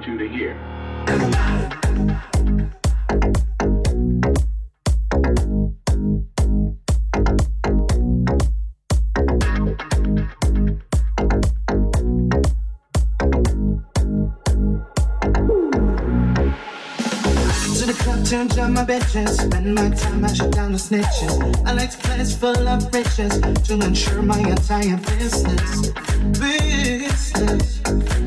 wanted you to hear. turns my bitches. Spend my time, I shut down the snitches. I like to place full of riches to ensure my entire business. Business.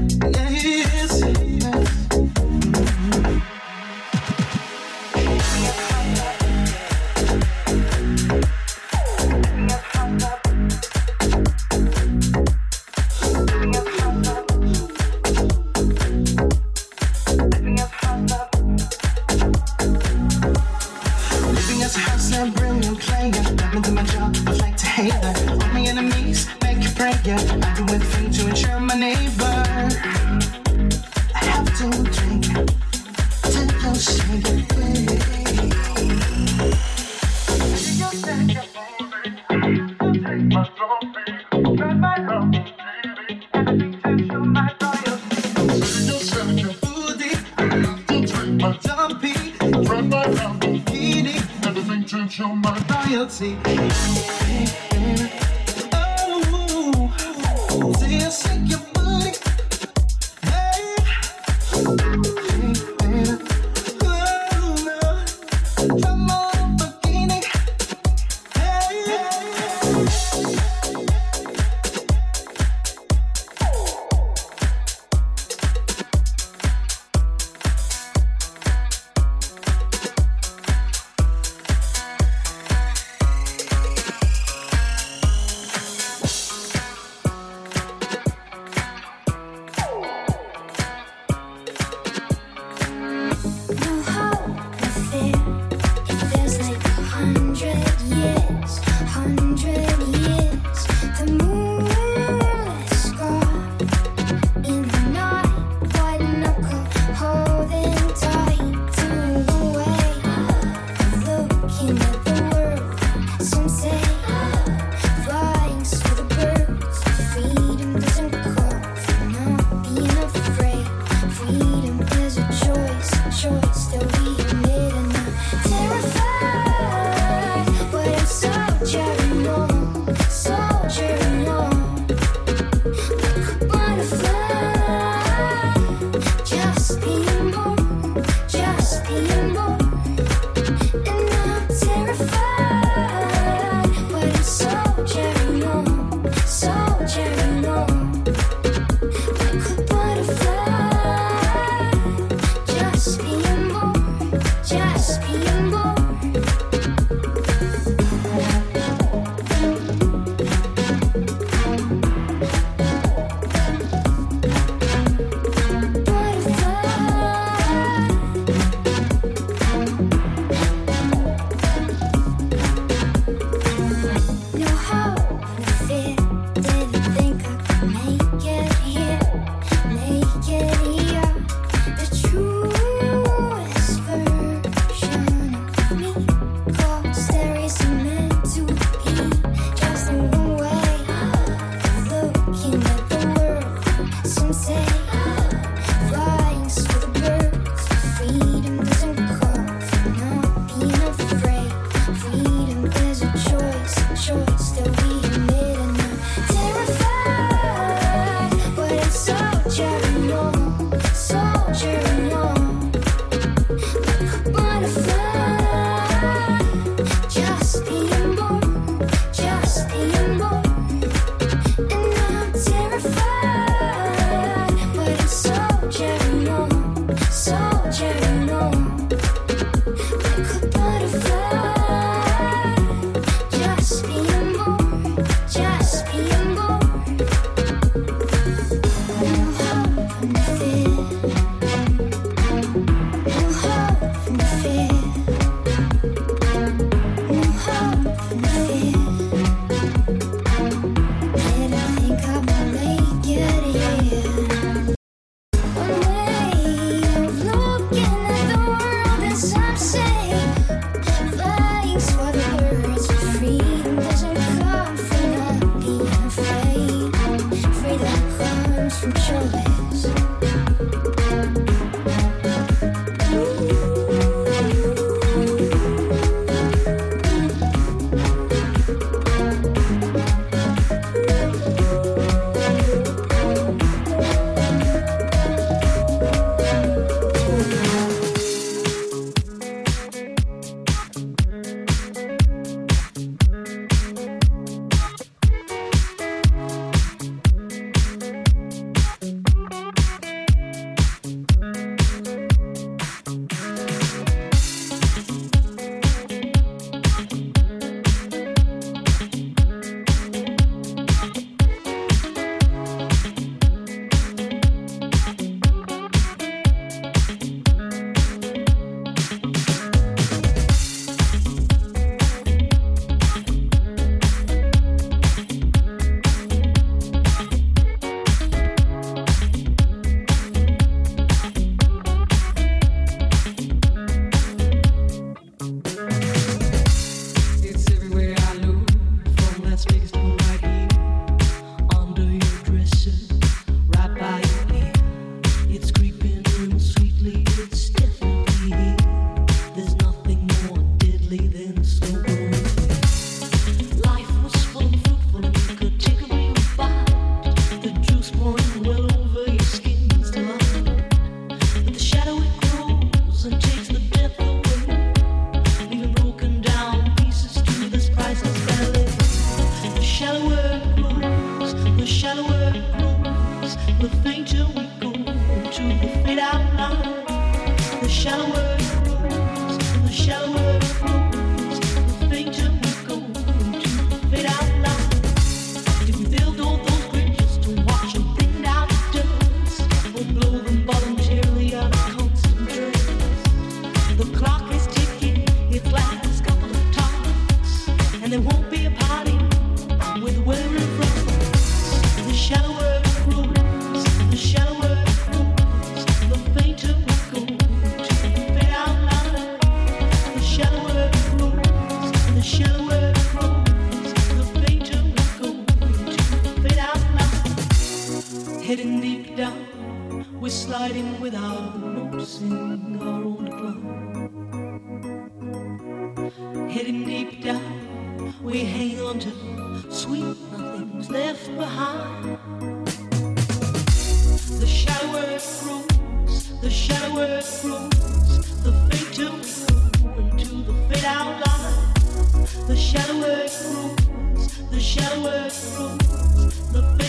the way it.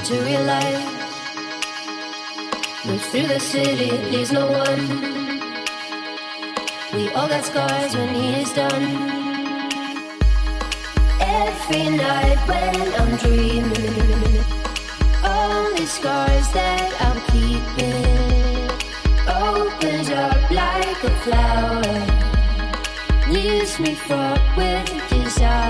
Into real life. Moves through the city, leaves no one. We all got scars when he is done. Every night when I'm dreaming, all these scars that I'm keeping opens up like a flower, leaves me fraught with desire.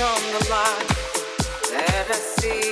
on the line. Let us see.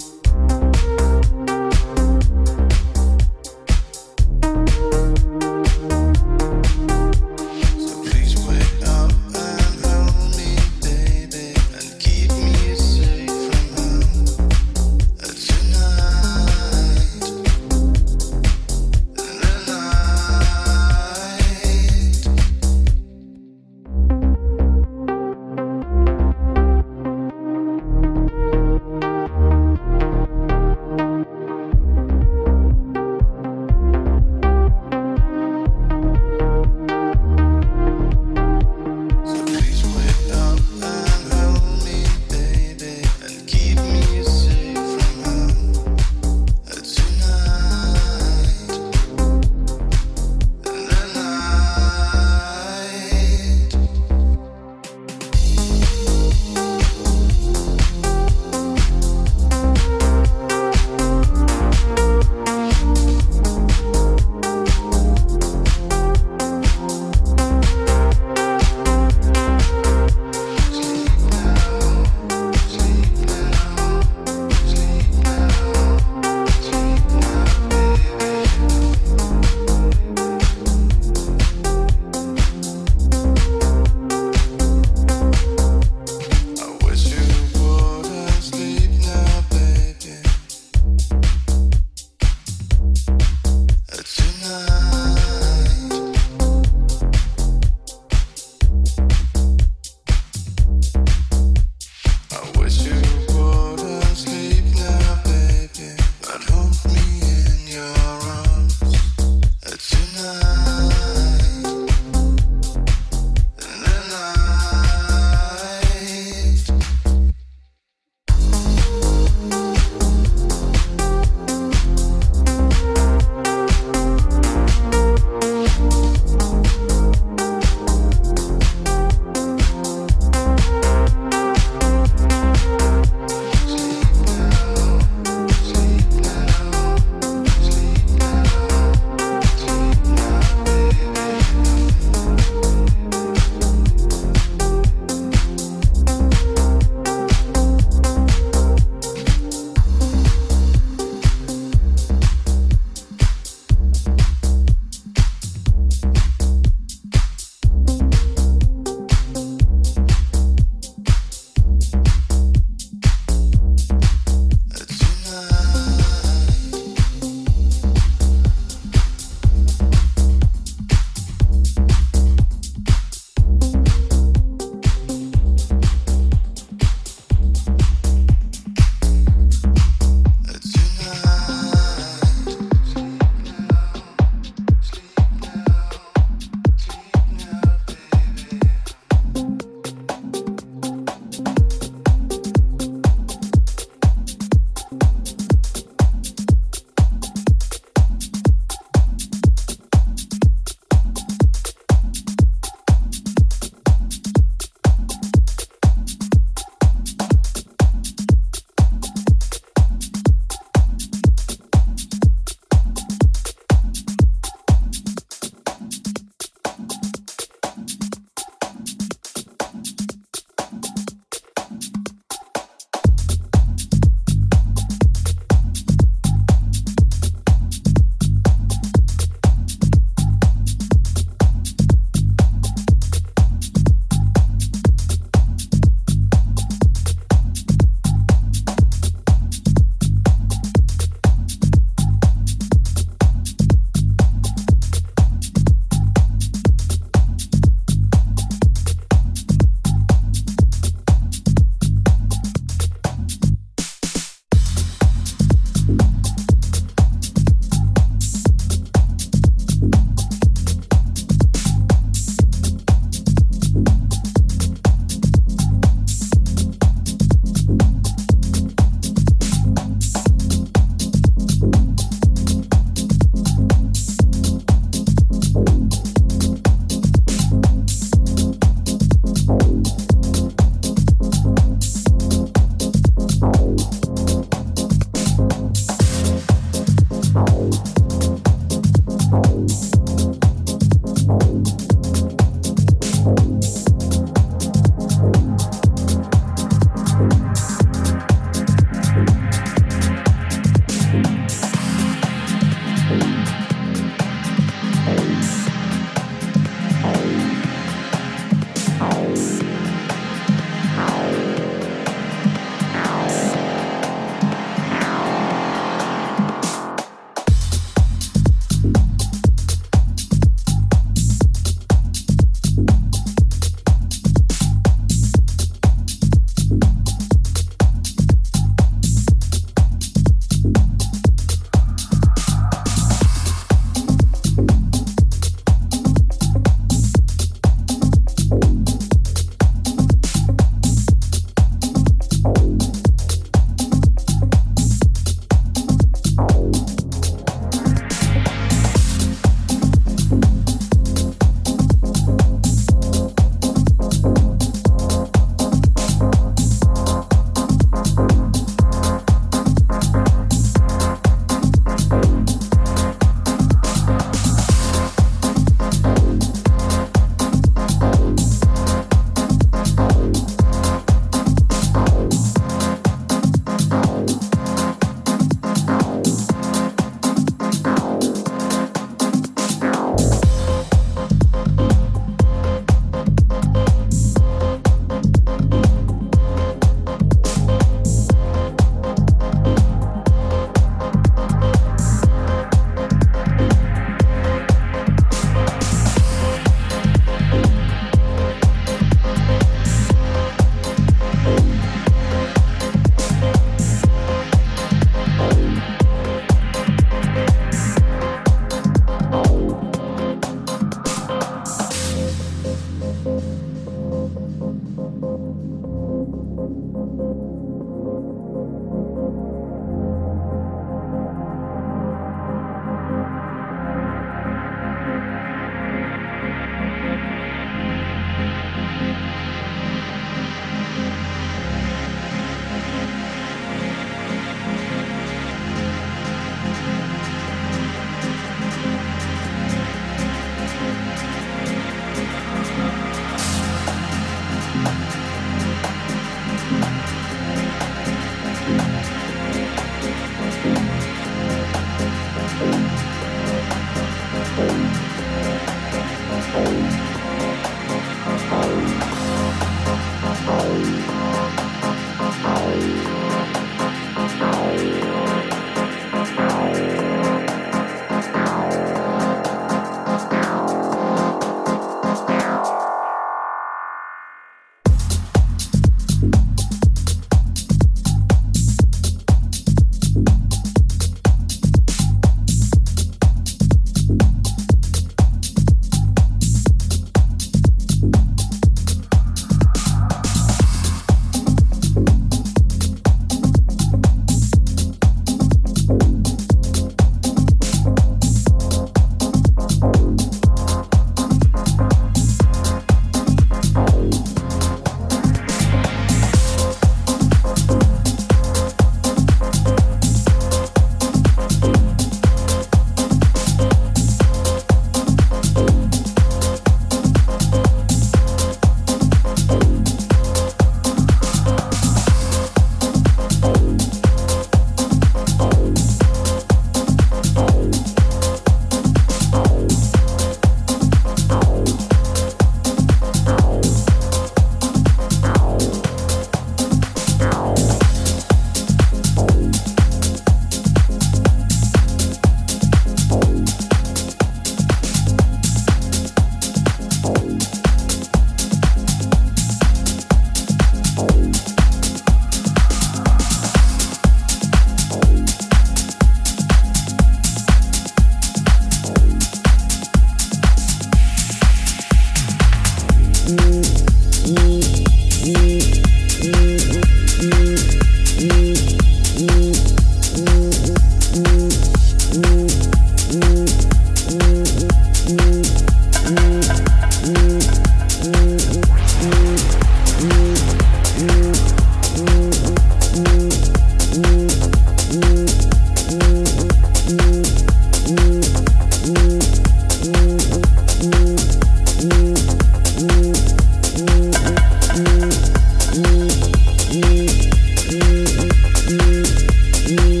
You.